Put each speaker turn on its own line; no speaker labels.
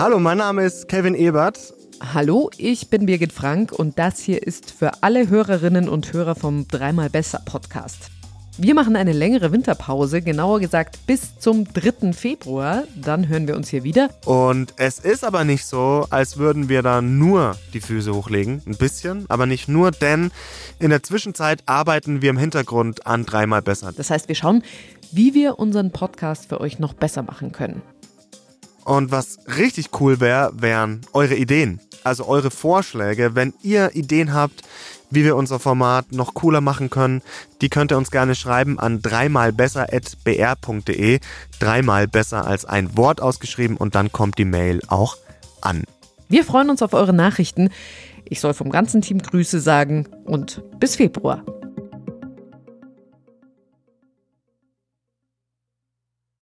Hallo, mein Name ist Kevin Ebert.
Hallo, ich bin Birgit Frank und das hier ist für alle Hörerinnen und Hörer vom Dreimal Besser Podcast. Wir machen eine längere Winterpause, genauer gesagt bis zum 3. Februar. Dann hören wir uns hier wieder.
Und es ist aber nicht so, als würden wir da nur die Füße hochlegen. Ein bisschen, aber nicht nur, denn in der Zwischenzeit arbeiten wir im Hintergrund an dreimal besser.
Das heißt, wir schauen, wie wir unseren Podcast für euch noch besser machen können.
Und was richtig cool wäre, wären eure Ideen. Also eure Vorschläge. Wenn ihr Ideen habt, wie wir unser Format noch cooler machen können, die könnt ihr uns gerne schreiben an dreimalbesser.br.de. Dreimal besser als ein Wort ausgeschrieben und dann kommt die Mail auch an.
Wir freuen uns auf eure Nachrichten. Ich soll vom ganzen Team Grüße sagen und bis Februar.